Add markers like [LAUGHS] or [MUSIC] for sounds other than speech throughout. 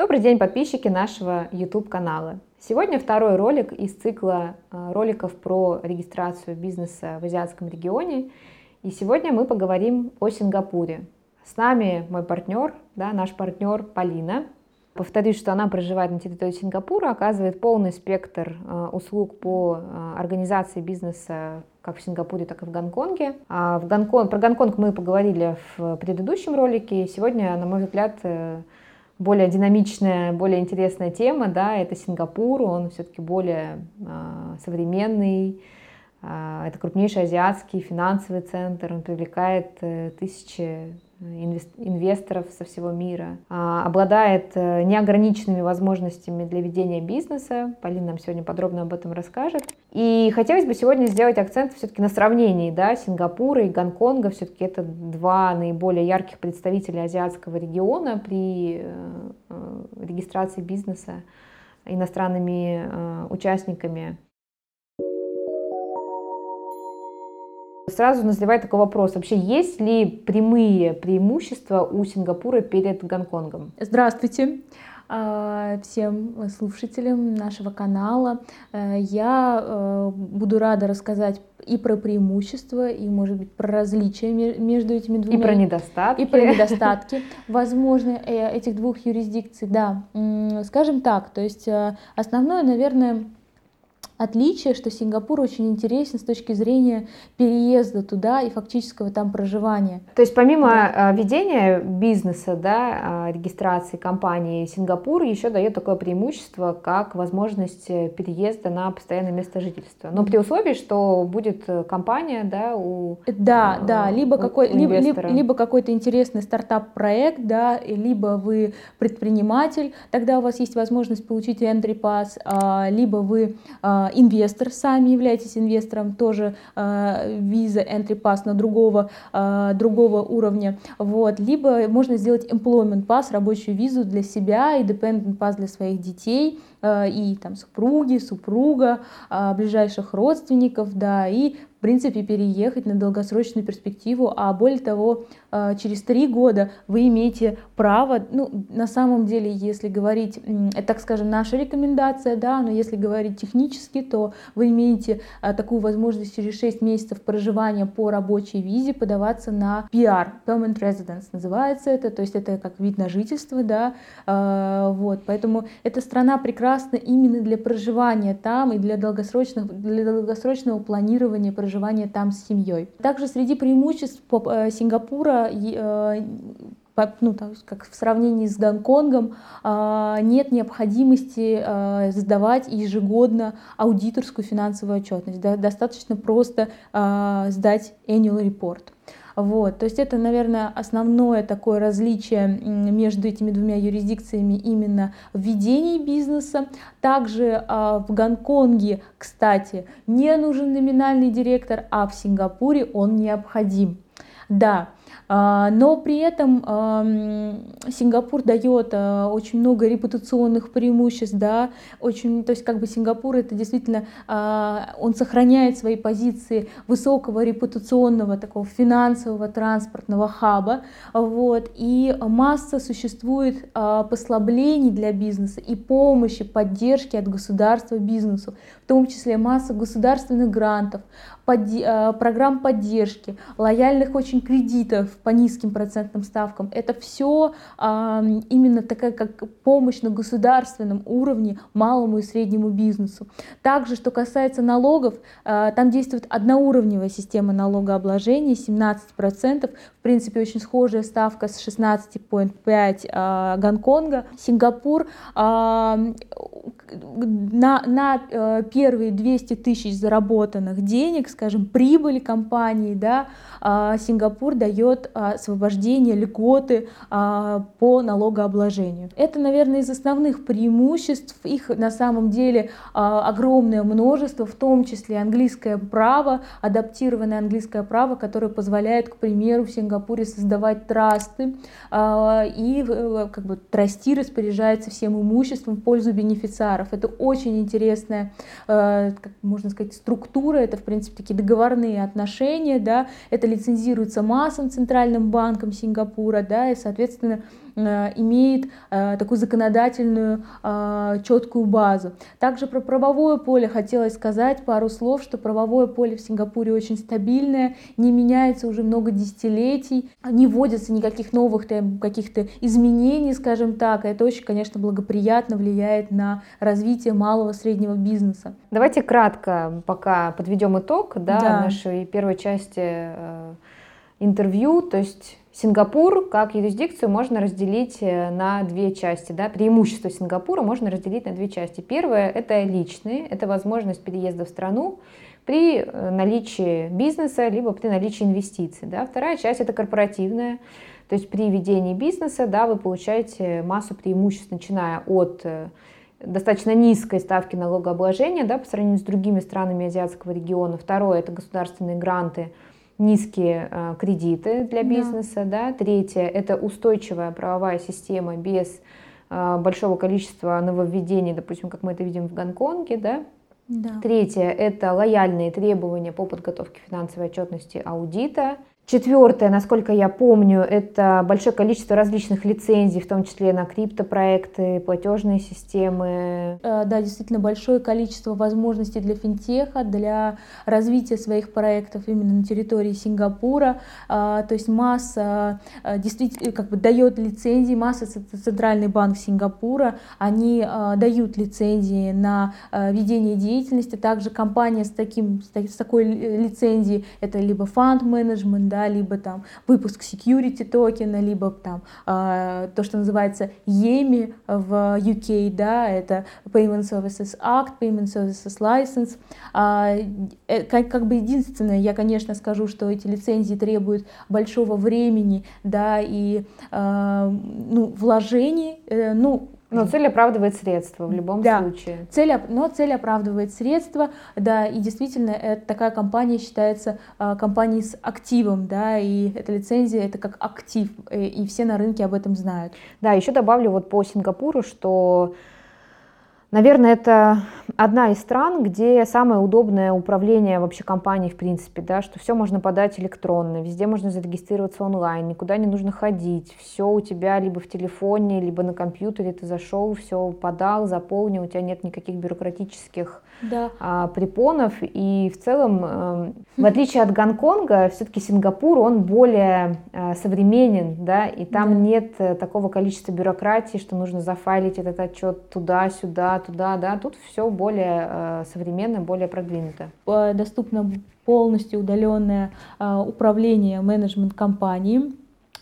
Добрый день, подписчики нашего YouTube-канала. Сегодня второй ролик из цикла э, роликов про регистрацию бизнеса в азиатском регионе. И сегодня мы поговорим о Сингапуре. С нами мой партнер, да, наш партнер Полина. Повторюсь, что она проживает на территории Сингапура, оказывает полный спектр э, услуг по э, организации бизнеса как в Сингапуре, так и в Гонконге. А в Гонконг, про Гонконг мы поговорили в предыдущем ролике. Сегодня, на мой взгляд, более динамичная, более интересная тема, да, это Сингапур, он все-таки более э, современный, э, это крупнейший азиатский финансовый центр, он привлекает э, тысячи инвесторов со всего мира, а, обладает э, неограниченными возможностями для ведения бизнеса. Полина нам сегодня подробно об этом расскажет. И хотелось бы сегодня сделать акцент все-таки на сравнении да, Сингапура и Гонконга. Все-таки это два наиболее ярких представителя азиатского региона при э, э, регистрации бизнеса иностранными участниками. Сразу назревает такой вопрос. Вообще, есть ли прямые преимущества у Сингапура перед Гонконгом? Здравствуйте а, всем слушателям нашего канала. Э, я э, буду рада рассказать и про преимущества, и, может быть, про различия между этими двумя. И про недостатки. И про недостатки, возможно, э, этих двух юрисдикций, да. Скажем так, то есть основное, наверное, отличие, что Сингапур очень интересен с точки зрения переезда туда и фактического там проживания. То есть помимо да. ведения бизнеса, да, а, регистрации компании, Сингапур еще дает такое преимущество, как возможность э, переезда на постоянное место жительства. Но при условии, что будет э, компания, да, у Да, э, да, либо, какой, либо, либо, либо какой-то интересный стартап-проект, да, либо вы предприниматель, тогда у вас есть возможность получить entry pass, а, либо вы а, инвестор, сами являетесь инвестором, тоже э, виза, entry pass на другого, э, другого уровня, вот, либо можно сделать employment pass, рабочую визу для себя и dependent pass для своих детей, э, и там супруги, супруга, ближайших родственников, да, и в принципе, переехать на долгосрочную перспективу, а более того, э, через три года вы имеете право, ну, на самом деле, если говорить, это, так скажем, наша рекомендация, да, но если говорить технически, то вы имеете э, такую возможность через 6 месяцев проживания по рабочей визе подаваться на PR, Permanent Residence называется это, то есть это как вид на жительство, да, э, вот, поэтому эта страна прекрасна именно для проживания там и для долгосрочного, для долгосрочного планирования проживания проживания там с семьей. Также среди преимуществ э, Сингапура э, ну, там, как в сравнении с Гонконгом, э, нет необходимости сдавать ежегодно аудиторскую финансовую отчетность. Достаточно просто сдать annual report. Вот, то есть это, наверное, основное такое различие между этими двумя юрисдикциями именно в ведении бизнеса. Также а, в Гонконге, кстати, не нужен номинальный директор, а в Сингапуре он необходим. Да, но при этом Сингапур дает а, очень много репутационных преимуществ, да, очень, то есть как бы Сингапур это действительно, а, он сохраняет свои позиции высокого репутационного такого финансового транспортного хаба, вот, и масса существует послаблений для бизнеса и помощи, поддержки от государства бизнесу, в том числе масса государственных грантов, под, программ поддержки, лояльных очень кредитов, по низким процентным ставкам. Это все а, именно такая как помощь на государственном уровне малому и среднему бизнесу. Также, что касается налогов, а, там действует одноуровневая система налогообложения, 17%. В принципе, очень схожая ставка с 16,5 а, Гонконга. Сингапур а, на, на э, первые 200 тысяч заработанных денег, скажем, прибыли компании, да, а, Сингапур дает а, освобождение, льготы а, по налогообложению. Это, наверное, из основных преимуществ. Их на самом деле огромное множество, в том числе английское право, адаптированное английское право, которое позволяет, к примеру, в Сингапуре создавать трасты, и э, как бы трасти распоряжается всем имуществом в пользу бенефициаров. Это очень интересная, э, как можно сказать, структура, это, в принципе, такие договорные отношения, да, это лицензируется массом центральным банком Сингапура, да, и, соответственно, имеет такую законодательную четкую базу. Также про правовое поле хотелось сказать пару слов, что правовое поле в Сингапуре очень стабильное, не меняется уже много десятилетий, не вводится никаких новых каких-то изменений, скажем так. Это очень, конечно, благоприятно влияет на развитие малого среднего бизнеса. Давайте кратко пока подведем итог да, да. нашей первой части э, интервью. То есть Сингапур как юрисдикцию можно разделить э, на две части. Да? Преимущество Сингапура можно разделить на две части. Первое – это личные, это возможность переезда в страну при э, наличии бизнеса, либо при наличии инвестиций. Да? Вторая часть – это корпоративная. То есть при ведении бизнеса да, вы получаете массу преимуществ, начиная от э, достаточно низкой ставки налогообложения да, по сравнению с другими странами азиатского региона. Второе – это государственные гранты – низкие э, кредиты для бизнеса, да. да. Третье – это устойчивая правовая система без э, большого количества нововведений, допустим, как мы это видим в Гонконге, да. Да. Третье – это лояльные требования по подготовке финансовой отчетности аудита. Четвертое, насколько я помню, это большое количество различных лицензий, в том числе на криптопроекты, платежные системы. Э, да, действительно большое количество возможностей для финтеха, для развития своих проектов именно на территории Сингапура. А, то есть масса э, действительно как бы дает лицензии, масса Центральный банк Сингапура, они э, дают лицензии на ведение деятельности. Также компания с, таким, с такой лицензией, это либо фонд-менеджмент, да, либо там выпуск security токена, либо там э, то, что называется EMI в UK, да, это Payment Services Act, Payment Services License. Э, как, как бы единственное, я, конечно, скажу, что эти лицензии требуют большого времени, да, и э, ну, вложений, э, ну, но цель оправдывает средства в любом да. случае. Цель, но цель оправдывает средства, да, и действительно это, такая компания считается а, компанией с активом, да, и эта лицензия это как актив, и, э, и все на рынке об этом знают. Да, еще добавлю вот по Сингапуру, что Наверное, это одна из стран, где самое удобное управление вообще компанией в принципе, да, что все можно подать электронно, везде можно зарегистрироваться онлайн, никуда не нужно ходить, все у тебя либо в телефоне, либо на компьютере, ты зашел, все подал, заполнил, у тебя нет никаких бюрократических да. а, препонов, и в целом, э, в отличие от Гонконга, все-таки Сингапур, он более э, современен, да, и там да. нет э, такого количества бюрократии, что нужно зафайлить этот отчет туда-сюда, туда, да, тут все более э, современно, более продвинуто. Доступно полностью удаленное управление менеджмент компании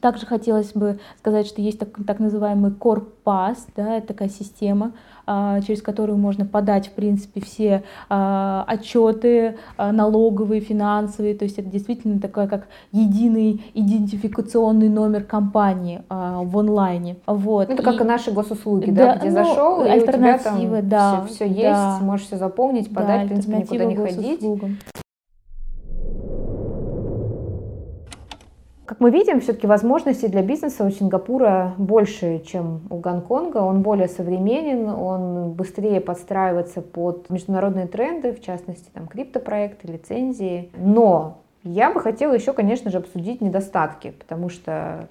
также хотелось бы сказать, что есть так, так называемый Core Pass, да, это такая система, а, через которую можно подать, в принципе, все а, отчеты а, налоговые, финансовые, то есть это действительно такой как единый идентификационный номер компании в онлайне. Вот. Ну, это как и наши госуслуги, да, да где ну, зашел, и у тебя там да, все, все есть, да, можешь все заполнить, подать, да, в принципе, никуда не ходить. Как мы видим, все-таки возможностей для бизнеса у Сингапура больше, чем у Гонконга. Он более современен, он быстрее подстраивается под международные тренды, в частности, там, криптопроекты, лицензии. Но я бы хотела еще, конечно же, обсудить недостатки, потому что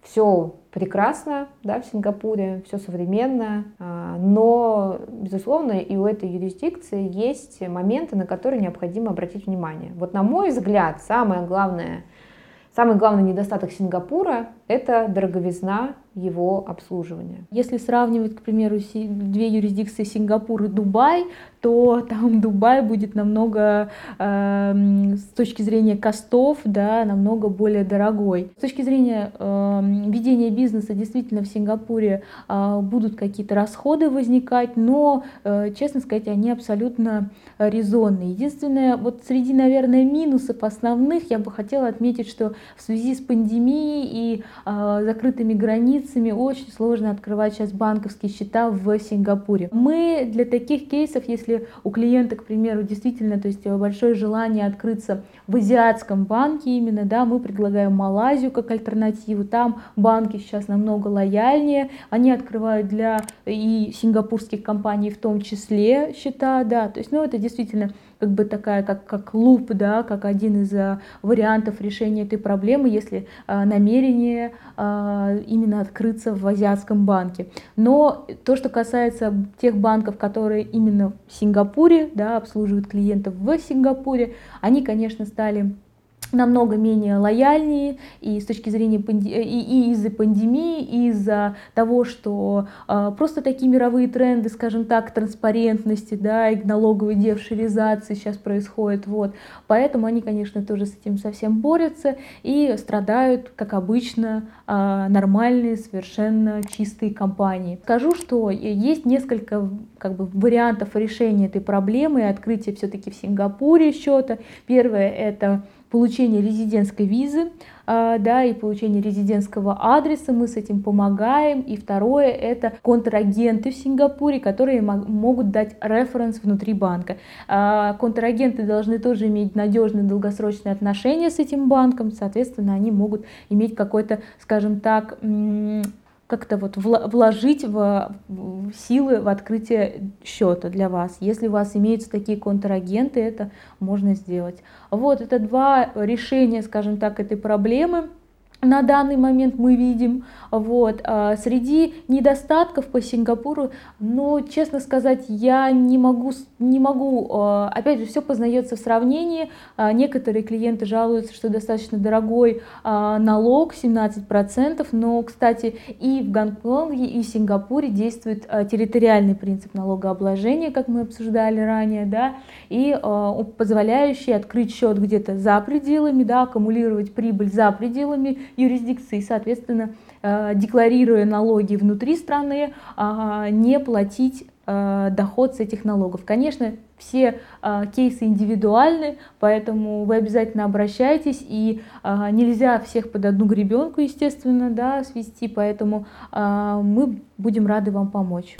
все прекрасно да, в Сингапуре, все современно, а, но, безусловно, и у этой юрисдикции есть моменты, на которые необходимо обратить внимание. Вот на мой взгляд, самое главное – Самый главный недостаток Сингапура – это дороговизна его обслуживания. Если сравнивать, к примеру, две юрисдикции Сингапур и Дубай, то там [LAUGHS] Дубай будет намного, э, с точки зрения костов, да, намного более дорогой. С точки зрения э, ведения бизнеса, действительно, в Сингапуре э, будут какие-то расходы возникать, но, э, честно сказать, они абсолютно резонные. Единственное, вот среди, наверное, минусов основных я бы хотела отметить, что в связи с пандемией и э, закрытыми границами очень сложно открывать сейчас банковские счета в Сингапуре. Мы для таких кейсов, если у клиента, к примеру, действительно, то есть большое желание открыться в азиатском банке именно, да, мы предлагаем Малайзию как альтернативу. Там банки сейчас намного лояльнее, они открывают для и сингапурских компаний в том числе счета, да, то есть, ну, это действительно как бы такая, как, как луп, да, как один из а, вариантов решения этой проблемы, если а, намерение а, именно открыться в азиатском банке. Но то, что касается тех банков, которые именно в Сингапуре, да, обслуживают клиентов в Сингапуре, они, конечно, стали намного менее лояльнее и с точки зрения панди... и, и из-за пандемии, и из-за того, что э, просто такие мировые тренды, скажем так, транспарентности, да, и налоговой девшеризации сейчас происходит, вот. Поэтому они, конечно, тоже с этим совсем борются и страдают, как обычно, э, нормальные, совершенно чистые компании. Скажу, что есть несколько как бы, вариантов решения этой проблемы и открытия все-таки в Сингапуре счета. Первое это получение резидентской визы, а, да, и получение резидентского адреса, мы с этим помогаем. И второе, это контрагенты в Сингапуре, которые могут дать референс внутри банка. А, контрагенты должны тоже иметь надежные долгосрочные отношения с этим банком, соответственно, они могут иметь какой-то, скажем так, как-то вот вложить в, силы в открытие счета для вас. Если у вас имеются такие контрагенты, это можно сделать. Вот это два решения, скажем так, этой проблемы на данный момент мы видим. Вот. А среди недостатков по Сингапуру, ну, честно сказать, я не могу, не могу, а, опять же, все познается в сравнении. А, некоторые клиенты жалуются, что достаточно дорогой налог, 17%, но, кстати, и в Гонконге, и в Сингапуре действует территориальный принцип налогообложения, как мы обсуждали ранее, да, и позволяющий открыть счет где-то за пределами, да, аккумулировать прибыль за пределами юрисдикции, соответственно, э, декларируя налоги внутри страны, а, не платить э, доход с этих налогов. Конечно, все э, кейсы индивидуальны, поэтому вы обязательно обращайтесь, и нельзя всех под одну гребенку, естественно, да, свести, поэтому мы будем рады вам помочь.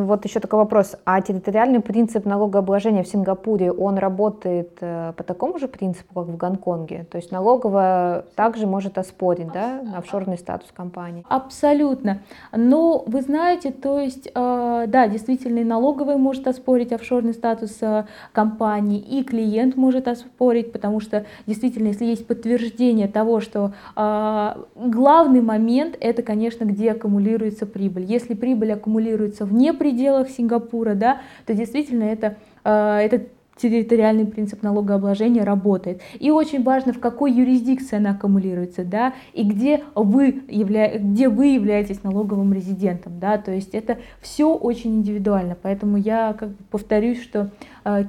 Вот еще такой вопрос. А территориальный принцип налогообложения в Сингапуре, он работает э, по такому же принципу, как в Гонконге? То есть налоговая также может оспорить, да, офшорный статус компании? Абсолютно. Но вы знаете, то есть, э, да, действительно, и налоговая может оспорить офшорный статус э, компании, и клиент может оспорить, потому что действительно, если есть подтверждение того, что главный момент, это, конечно, где аккумулируется прибыль. Если прибыль аккумулируется вне пределах Сингапура, да, то действительно это, э, этот территориальный принцип налогообложения работает. И очень важно, в какой юрисдикции она аккумулируется, да, и где вы, явля... где вы являетесь налоговым резидентом, да, то есть это все очень индивидуально, поэтому я как бы повторюсь, что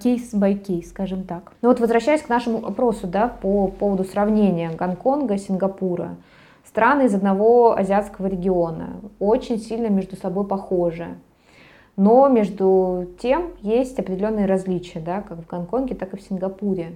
кейс by кейс, скажем так. Ну вот возвращаясь к нашему вопросу, да, по поводу сравнения Гонконга, Сингапура, страны из одного азиатского региона, очень сильно между собой похожи. Но между тем есть определенные различия, да, как в Гонконге, так и в Сингапуре.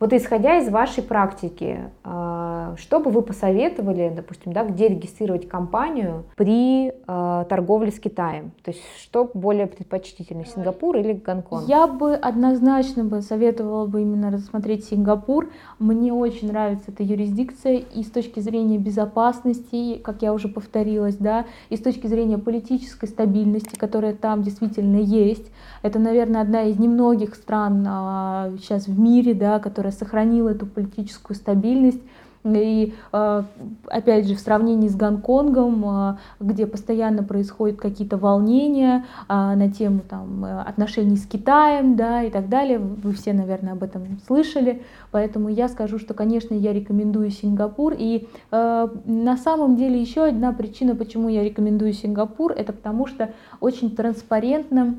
Вот исходя из вашей практики, а, что бы вы посоветовали, допустим, да, где регистрировать компанию при э, торговле с Китаем? То есть что более предпочтительно, Сингапур или Гонконг? Я бы однозначно бы советовала бы именно рассмотреть Сингапур. Мне очень нравится эта юрисдикция и с точки зрения безопасности, как я уже повторилась, да, и с точки зрения политической стабильности, которая там действительно есть. Это, наверное, одна из немногих стран а, сейчас в мире, да, которая сохранила эту политическую стабильность. И а, опять же, в сравнении с Гонконгом, а, где постоянно происходят какие-то волнения а, на тему там, отношений с Китаем да, и так далее, вы все, наверное, об этом слышали, поэтому я скажу, что, конечно, я рекомендую Сингапур. И на самом деле еще одна причина, почему я рекомендую Сингапур, это потому что очень транспарентно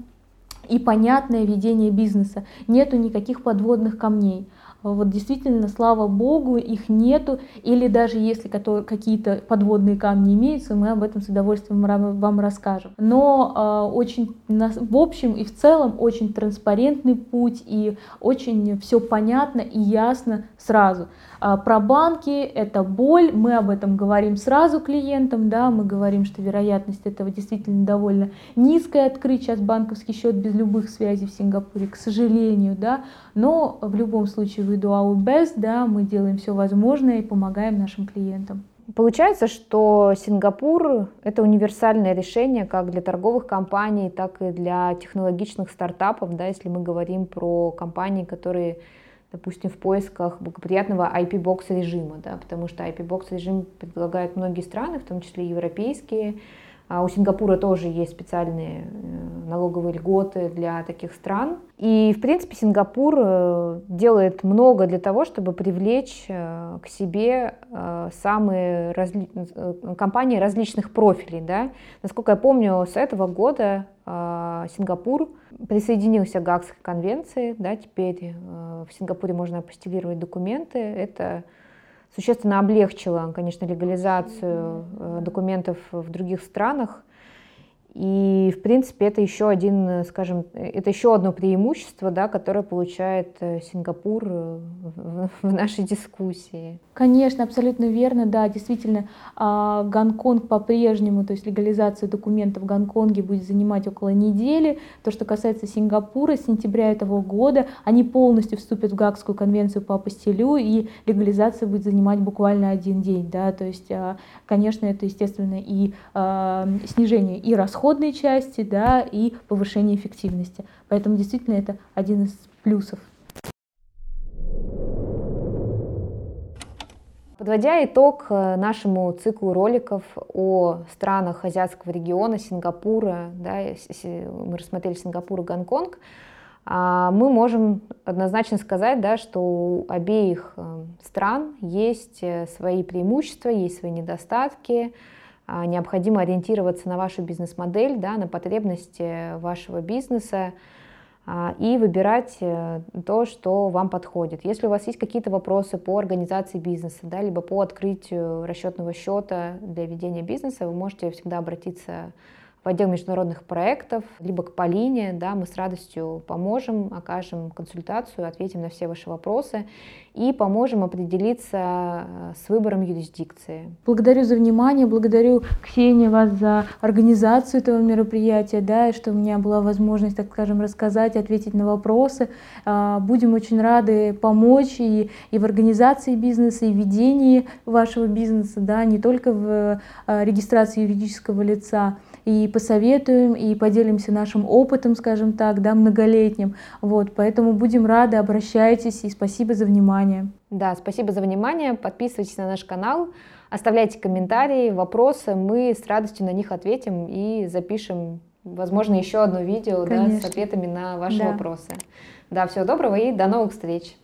и понятное ведение бизнеса. Нету никаких подводных камней вот действительно, слава богу, их нету, или даже если какие-то подводные камни имеются, мы об этом с удовольствием вам расскажем. Но э, очень, в общем и в целом, очень транспарентный путь и очень все понятно и ясно сразу. А про банки это боль, мы об этом говорим сразу клиентам, да, мы говорим, что вероятность этого действительно довольно низкая открыть сейчас банковский счет без любых связей в Сингапуре, к сожалению, да, но в любом случае we our best, да, мы делаем все возможное и помогаем нашим клиентам. Получается, что Сингапур – это универсальное решение как для торговых компаний, так и для технологичных стартапов, да, если мы говорим про компании, которые, допустим, в поисках благоприятного IP-бокс режима, да, потому что IP-бокс режим предлагают многие страны, в том числе европейские, а у Сингапура тоже есть специальные э, налоговые льготы для таких стран. И, в принципе, Сингапур э, делает много для того, чтобы привлечь э, к себе самые разли... компании различных профилей. Да? Насколько я помню, с этого года Сингапур присоединился к Гаагской конвенции. Да? Теперь в Сингапуре можно апостилировать документы. Это существенно облегчила, конечно, легализацию э, документов в других странах. И, в принципе, это еще один, скажем, это еще одно преимущество, да, которое получает э, Сингапур э, в нашей дискуссии. Конечно, абсолютно верно, да, действительно, а, Гонконг по-прежнему, то есть легализация документов в Гонконге будет занимать около недели. То, что касается Сингапура, с сентября этого года они полностью вступят в Гаагскую конвенцию по апостилю, и легализация будет занимать буквально один день, да, то есть, а, конечно, это, естественно, и а, снижение и расходов, расходной части, да, и повышение эффективности. Поэтому действительно это один из плюсов. Подводя итог э, нашему циклу роликов о странах азиатского региона, Сингапура, да, мы рассмотрели Сингапур и Гонконг, а, мы можем однозначно сказать, да, что у обеих э, стран есть э, свои преимущества, есть свои недостатки, необходимо ориентироваться на вашу бизнес-модель, да, на потребности вашего бизнеса а, и выбирать э, то, что вам подходит. Если у вас есть какие-то вопросы по организации бизнеса, да, либо по открытию расчетного счета для ведения бизнеса, вы можете всегда обратиться в отдел международных проектов, либо к Полине, да, мы с радостью поможем, окажем консультацию, ответим на все ваши вопросы и поможем определиться э, с выбором юрисдикции. Благодарю за внимание, благодарю Ксения вас за организацию этого мероприятия, да, и что у меня была возможность, так скажем, рассказать, ответить на вопросы. А, будем очень рады помочь и, и в организации бизнеса, и в ведении вашего бизнеса, да, не только в э, регистрации юридического лица, и посоветуем, и поделимся нашим опытом, скажем так, да, многолетним. Вот, поэтому будем рады, обращайтесь, и спасибо за внимание. Да, спасибо за внимание, подписывайтесь на наш канал, оставляйте комментарии, вопросы, мы с радостью на них ответим и запишем, возможно, еще одно видео да, с ответами на ваши да. вопросы. Да, всего доброго и до новых встреч!